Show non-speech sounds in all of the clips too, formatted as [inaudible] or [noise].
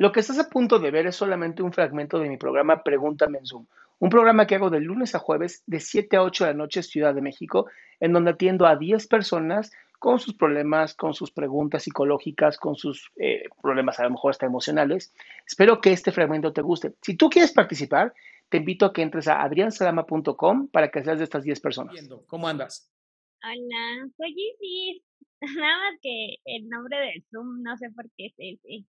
Lo que estás a punto de ver es solamente un fragmento de mi programa Pregúntame en Zoom, un programa que hago de lunes a jueves de 7 a 8 de la noche Ciudad de México, en donde atiendo a 10 personas con sus problemas, con sus preguntas psicológicas, con sus eh, problemas a lo mejor hasta emocionales. Espero que este fragmento te guste. Si tú quieres participar, te invito a que entres a adriansalama.com para que seas de estas 10 personas. ¿Cómo andas? Hola, soy Isis. [laughs] Nada más que el nombre del Zoom no sé por qué es ese.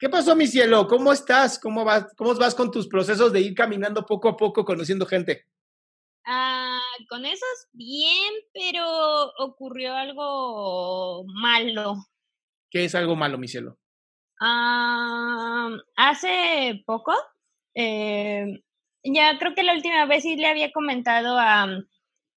¿Qué pasó, mi cielo? ¿Cómo estás? ¿Cómo vas, ¿Cómo vas con tus procesos de ir caminando poco a poco, conociendo gente? Ah, con esos bien, pero ocurrió algo malo. ¿Qué es algo malo, mi cielo? Ah, hace poco, eh, ya creo que la última vez sí le había comentado a,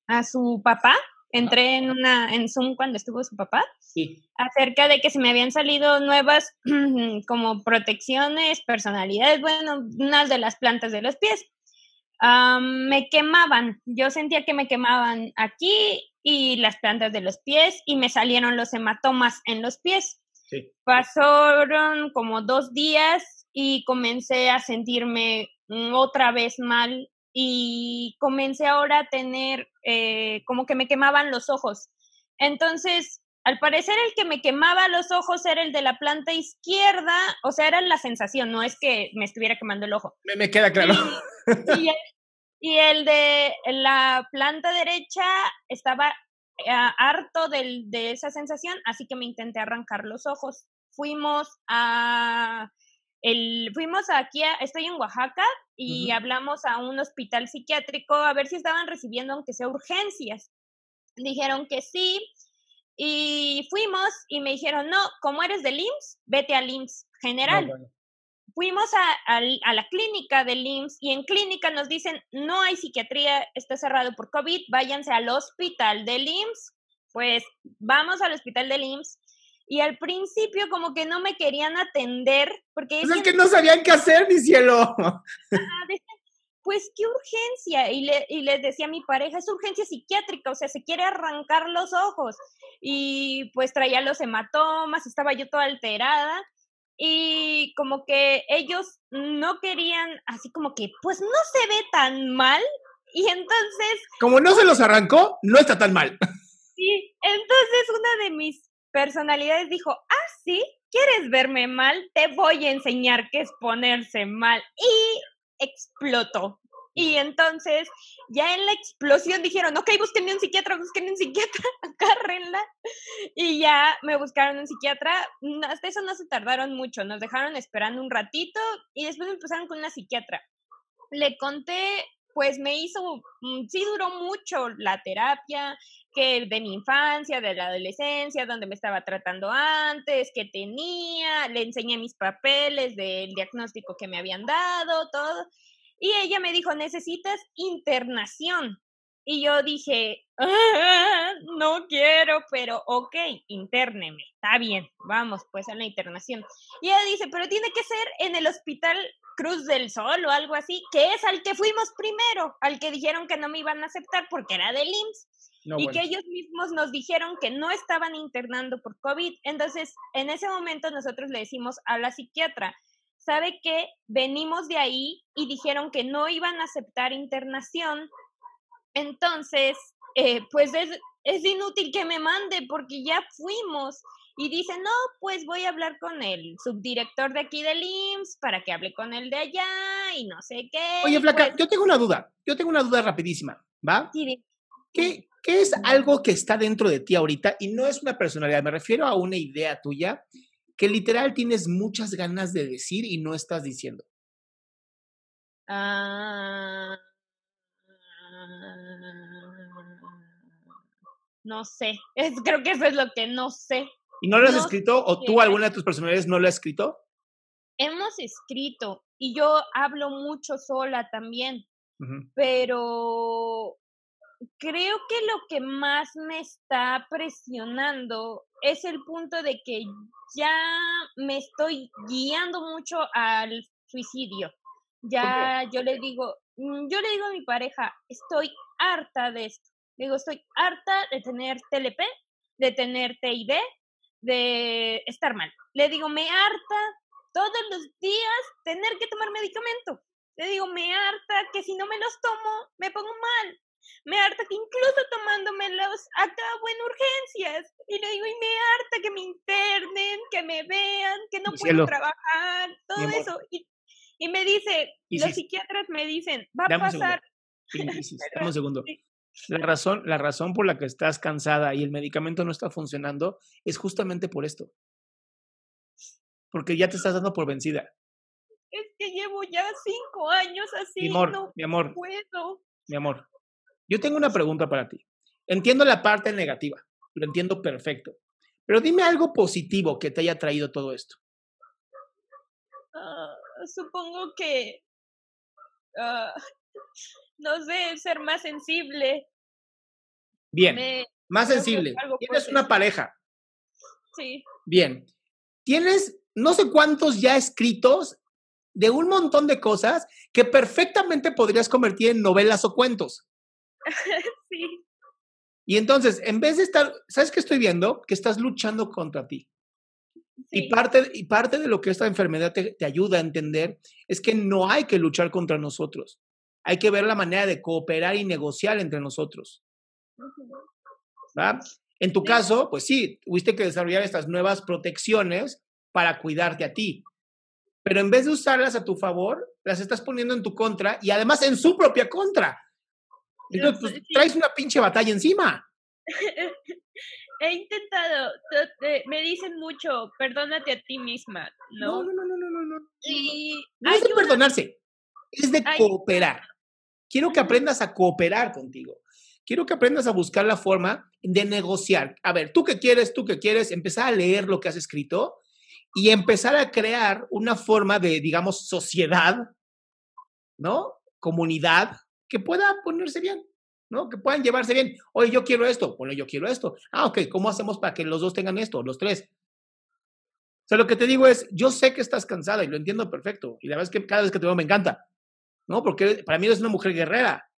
a su papá, entré en una en Zoom cuando estuvo su papá, Sí. acerca de que se me habían salido nuevas [clears throat] como protecciones, personalidades, bueno, unas de las plantas de los pies. Ah, me quemaban, yo sentía que me quemaban aquí y las plantas de los pies y me salieron los hematomas en los pies. Sí. Pasaron como dos días y comencé a sentirme otra vez mal y comencé ahora a tener eh, como que me quemaban los ojos. Entonces, al parecer el que me quemaba los ojos era el de la planta izquierda, o sea, era la sensación, no es que me estuviera quemando el ojo. Me, me queda claro. Y, y el, y el de la planta derecha estaba ah, harto del- de esa sensación, así que me intenté arrancar los ojos. Fuimos a el, fuimos aquí, a- estoy en Oaxaca y Ujú. hablamos a un hospital psiquiátrico a ver si estaban recibiendo aunque sea urgencias. Dijeron que sí y fuimos y me dijeron, no, como eres del IMSS, vete al IMSS general No, bueno. fuimos a, al- a la clínica del IMSS y en clínica nos dicen, no hay psiquiatría, está cerrado por COVID, váyanse al hospital del IMSS. Pues vamos al hospital del IMSS y al principio como que no me querían atender porque Pues es que no sabían qué hacer, mi cielo. Pues qué urgencia. Y, le, y les decía a mi pareja, es urgencia psiquiátrica, o sea, se quiere arrancar los ojos. Y pues traía los hematomas, estaba yo toda alterada. Y como que ellos no querían, así como que, pues no se ve tan mal. Y entonces, Como no se los arrancó, no está tan mal. sí, entonces una de mis personalidades dijo, ah, sí, ¿quieres verme mal? Te voy a enseñar qué es ponerse mal. Y explotó. Y entonces, ya en la explosión dijeron, ok, búsquenme un psiquiatra, búsquenme un psiquiatra, [laughs] agárrenla. Y ya me buscaron un psiquiatra. Hasta eso no se tardaron mucho, nos dejaron esperando un ratito y después empezaron con una psiquiatra. Le conté, pues me hizo, mm, sí duró mucho la terapia, que de mi infancia, de la adolescencia, donde me estaba tratando antes, que tenía, le enseñé mis papeles del diagnóstico que me habían dado, todo. Y ella me dijo, necesitas internación. Y yo dije, "Ah, [laughs] no quiero, pero ok, interneme, está bien, vamos pues a la internación. Y ella dice, pero tiene que ser en el hospital Cruz del Sol o algo así, que es al que fuimos primero, al que dijeron que no me iban a aceptar porque era del IMSS No, y bueno. que ellos mismos nos dijeron que no estaban internando por COVID. Entonces, en ese momento nosotros le decimos a la psiquiatra, ¿sabe qué? Venimos de ahí y dijeron que no iban a aceptar internación. Entonces, eh, pues es, es inútil que me mande porque ya fuimos. y dice, no, pues voy a hablar con el subdirector de aquí del IMSS para que hable con el de allá y no sé qué. Oye, Flaca, pues yo tengo una duda, yo tengo una duda rapidísima, ¿va? sí, di- ¿Qué, ¿Qué es algo que está dentro de ti ahorita? Y no es una personalidad, me refiero a una idea tuya que literal tienes muchas ganas de decir y no estás diciendo. Ah, no sé, [laughs] es, creo que eso es lo que no sé. ¿Y no lo has No escrito o tú, alguna de tus personalidades, no lo has escrito? Hemos escrito y yo hablo mucho sola también, pero creo que lo que más me está presionando es el punto de que ya me estoy guiando mucho al suicidio. Ya yo le digo, mm, yo le digo a mi pareja, estoy harta de esto. Le digo, estoy harta de tener TLP, de tener TID, de estar mal. Le digo, me harta todos los días tener que tomar medicamento. Le digo, me harta que si no me los tomo, me pongo mal. Me harta que incluso tomándomelos acabo en urgencias. Y le digo, y me harta que me internen, que me vean, que no puedo trabajar, todo eso. Y, y me dice, Isis. los psiquiatras me dicen, va a pasar. Dame un segundo. [laughs] La razón, la razón por la que estás cansada y el medicamento no está funcionando es justamente por esto. Porque ya te estás dando por vencida. Es que llevo ya cinco años así. Mi amor, no mi amor, puedo. mi amor. Yo tengo una pregunta para ti. Entiendo la parte negativa, lo entiendo perfecto. Pero dime algo positivo que te haya traído todo esto. Ah, supongo que, ah, [laughs] no sé, ser más sensible. Bien, Me, más sensible. Tienes una pareja. sí, Bien. Tienes no sé cuántos ya escritos de un montón de cosas que perfectamente podrías convertir en novelas o cuentos. [laughs] sí, Y entonces, en vez de estar, ¿sabes qué estoy viendo? Que estás luchando contra ti. Y, sí. parte, y parte de lo que esta enfermedad te, te ayuda a entender es que no hay que luchar contra nosotros. Hay que ver la manera de cooperar y negociar entre nosotros. ¿va? En tu caso, pues sí, tuviste que desarrollar estas nuevas protecciones para cuidarte a ti. Pero en vez de usarlas a tu favor, las estás poniendo en tu contra y además en su propia contra. Entonces, pues, traes una pinche batalla encima. [laughs] He intentado, me dicen mucho, perdónate a ti misma, No, ¿no? no, no, no, no, no. Y No es de perdonarse, es de cooperar. Quiero que aprendas a cooperar contigo. Quiero que aprendas a buscar la forma de negociar. A ver, tú qué quieres, tú qué quieres, empezar a leer lo que has escrito y empezar a crear una forma de, digamos, sociedad, ¿no? Comunidad que pueda ponerse bien, ¿no? Que puedan llevarse bien. Oye, yo quiero esto, bueno, yo quiero esto. Ah, ok, ¿cómo hacemos para que los dos tengan esto, los tres? O sea, lo que te digo es, yo sé que estás cansada y lo entiendo perfecto. Y la verdad es que cada vez que te veo me encanta, ¿no? Porque para mí eres una mujer guerrera.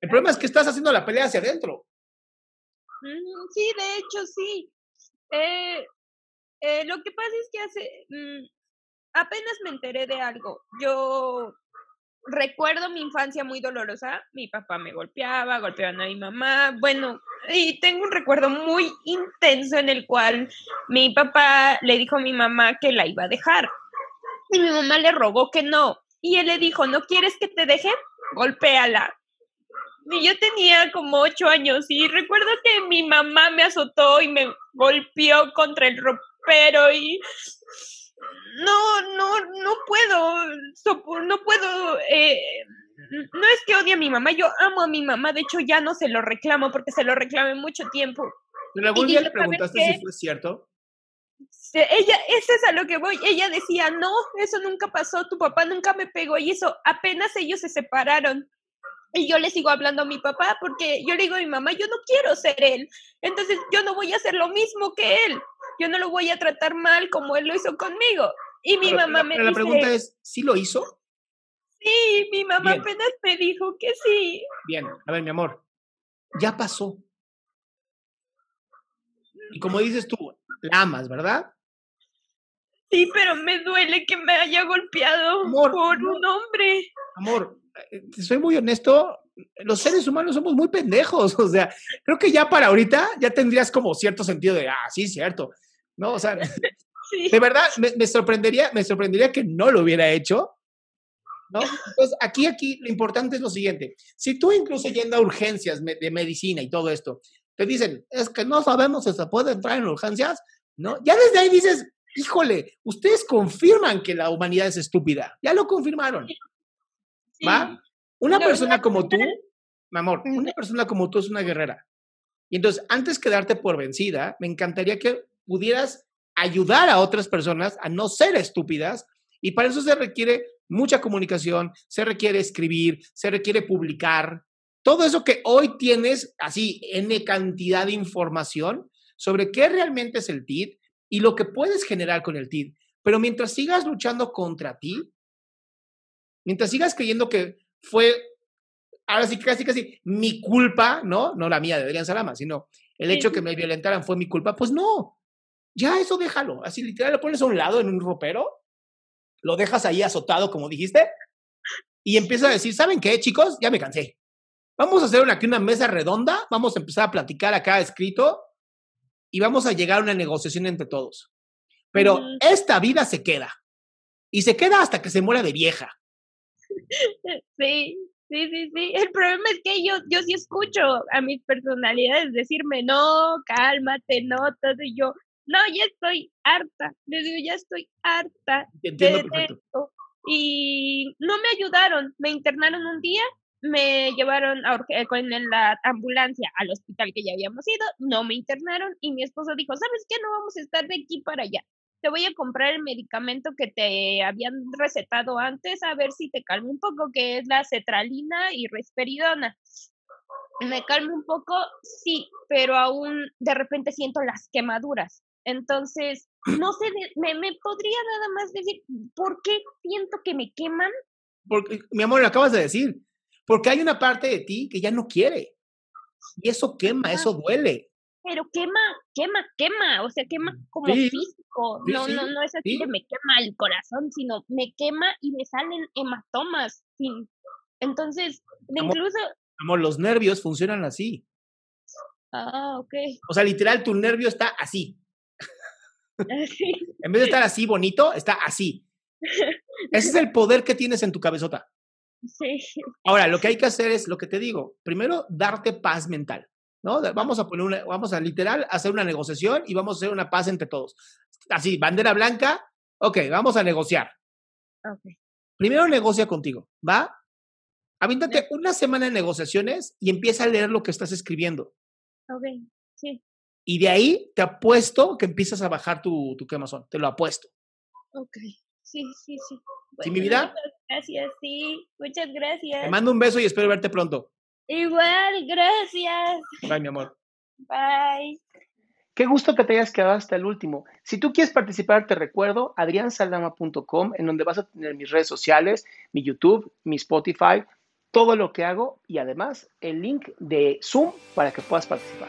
El problema es que estás haciendo la pelea hacia adentro. Mm, Sí, de hecho, sí. Eh, eh, lo que pasa es que hace, mm, apenas me enteré de algo. Yo recuerdo mi infancia muy dolorosa. Mi papá me golpeaba, golpeaban a mi mamá. Bueno, y tengo un recuerdo muy intenso en el cual mi papá le dijo a mi mamá que la iba a dejar. Y mi mamá le rogó que no. Y él le dijo, ¿no quieres que te deje? Golpéala. Y yo tenía como ocho años y recuerdo que mi mamá me azotó y me golpeó contra el ropero y no, no, no puedo, no puedo, eh, no es que odie a mi mamá, yo amo a mi mamá, de hecho ya no se lo reclamo porque se lo reclamé mucho tiempo. Pero algún Y día le ¿sabes preguntaste si fue cierto. Se- Ella, eso es a lo que voy. Ella decía, no, eso nunca pasó, tu papá nunca me pegó y eso, apenas ellos se separaron. Y yo le sigo hablando a mi papá porque yo le digo a mi mamá, yo no quiero ser él. Entonces yo no voy a hacer lo mismo que él. Yo no lo voy a tratar mal como él lo hizo conmigo. Y mi Pero mamá la, me pero la pregunta es, ¿sí lo hizo? sí, mi mamá Bien. apenas me dijo que sí. Bien, a ver, mi amor, ya pasó. Y como dices tú, la amas, ¿verdad? Sí, pero me duele que me haya golpeado Amor, por un hombre. Amor, eh, te soy muy honesto, los seres humanos somos muy pendejos, [laughs] o sea, creo que ya para ahorita ya tendrías como cierto sentido de, ah, sí, cierto. ¿no? O sea, [laughs] de verdad, me, sorprendería, me sorprendería que no lo hubiera hecho, ¿no? Entonces, aquí, aquí, lo importante es lo siguiente. Si tú incluso yendo a urgencias de medicina y todo esto, te dicen, es que no sabemos si se puede entrar en urgencias, ¿no? Ya desde ahí dices, híjole, ustedes confirman que la humanidad es estúpida, ya lo confirmaron, ¿va? Una persona como tú, mi amor, una persona como tú es una guerrera. Y entonces, antes que darte por vencida, me encantaría que pudieras ayudar a otras personas a no ser estúpidas y para eso se requiere mucha comunicación, se requiere escribir, se requiere publicar. Todo eso que hoy tienes así en cantidad de información sobre qué realmente es el TID y lo que puedes generar con el TID. Pero mientras sigas luchando contra ti, mientras sigas creyendo que fue, ahora sí, casi, casi mi culpa, ¿no? No la mía de Adrián Salama, sino el hecho que me violentaran fue mi culpa, pues no, ya eso déjalo. Así literal lo pones a un lado en un ropero, lo dejas ahí azotado, como dijiste, y empiezas a decir, ¿saben qué, chicos? Ya me cansé. Vamos a hacer una, aquí una mesa redonda, vamos a empezar a platicar acá escrito y vamos a llegar a una negociación entre todos. Pero esta vida se queda. Y se queda hasta que se muera de vieja. [laughs] Sí, sí, sí, sí. El problema es que yo, yo sí escucho a mis personalidades decirme, no, cálmate, no, todo. Y yo, no, ya estoy harta. Les digo, ya estoy harta. Entiendo perfecto. Y no me ayudaron. Me internaron un día, me llevaron a, con la ambulancia al hospital que ya habíamos ido, no me internaron y mi esposo dijo, ¿sabes qué? No vamos a estar de aquí para allá. Te voy a comprar el medicamento que te habían recetado antes a ver si te calma un poco, que es la cetralina y risperidona me calma un poco, sí, pero aún de repente siento las quemaduras. Entonces, no sé, me, me podría nada más decir, ¿por qué siento que me queman? Porque, mi amor, lo acabas de decir, porque hay una parte de ti que ya no quiere. Y eso quema, eso duele. Pero quema, quema, quema, o sea, quema como físico. no, no, no es así que me quema el corazón, sino me quema y me salen hematomas. Entonces, incluso... Como los nervios funcionan así. Ah, ok. O sea, literal, tu nervio está así. [laughs] en vez de estar así bonito, está así. [laughs] Ese es el poder que tienes en tu cabezota. Sí. Ahora, lo que hay que hacer es lo que te digo. Primero, darte paz mental. ¿no? Vamos a poner una, vamos a literal hacer una negociación y vamos a hacer una paz entre todos. Así, bandera blanca, ok, vamos a negociar. Okay. Primero negocia contigo, ¿va? Avíntate una semana de negociaciones y empieza a leer lo que estás escribiendo. Ok, sí. Y de ahí te apuesto que empiezas a bajar tu, tu quemazón, te lo apuesto. Ok, sí, sí, sí. ¿Sí, mi vida? gracias, sí, muchas gracias. Te mando un beso y espero verte pronto. Igual, gracias. Bye, mi amor. [laughs] Bye. Qué gusto que te hayas quedado hasta el último. Si tú quieres participar, te recuerdo adriansaldama.com, en donde vas a tener mis redes sociales, mi YouTube, mi Spotify, todo lo que hago y además el link de Zoom para que puedas participar.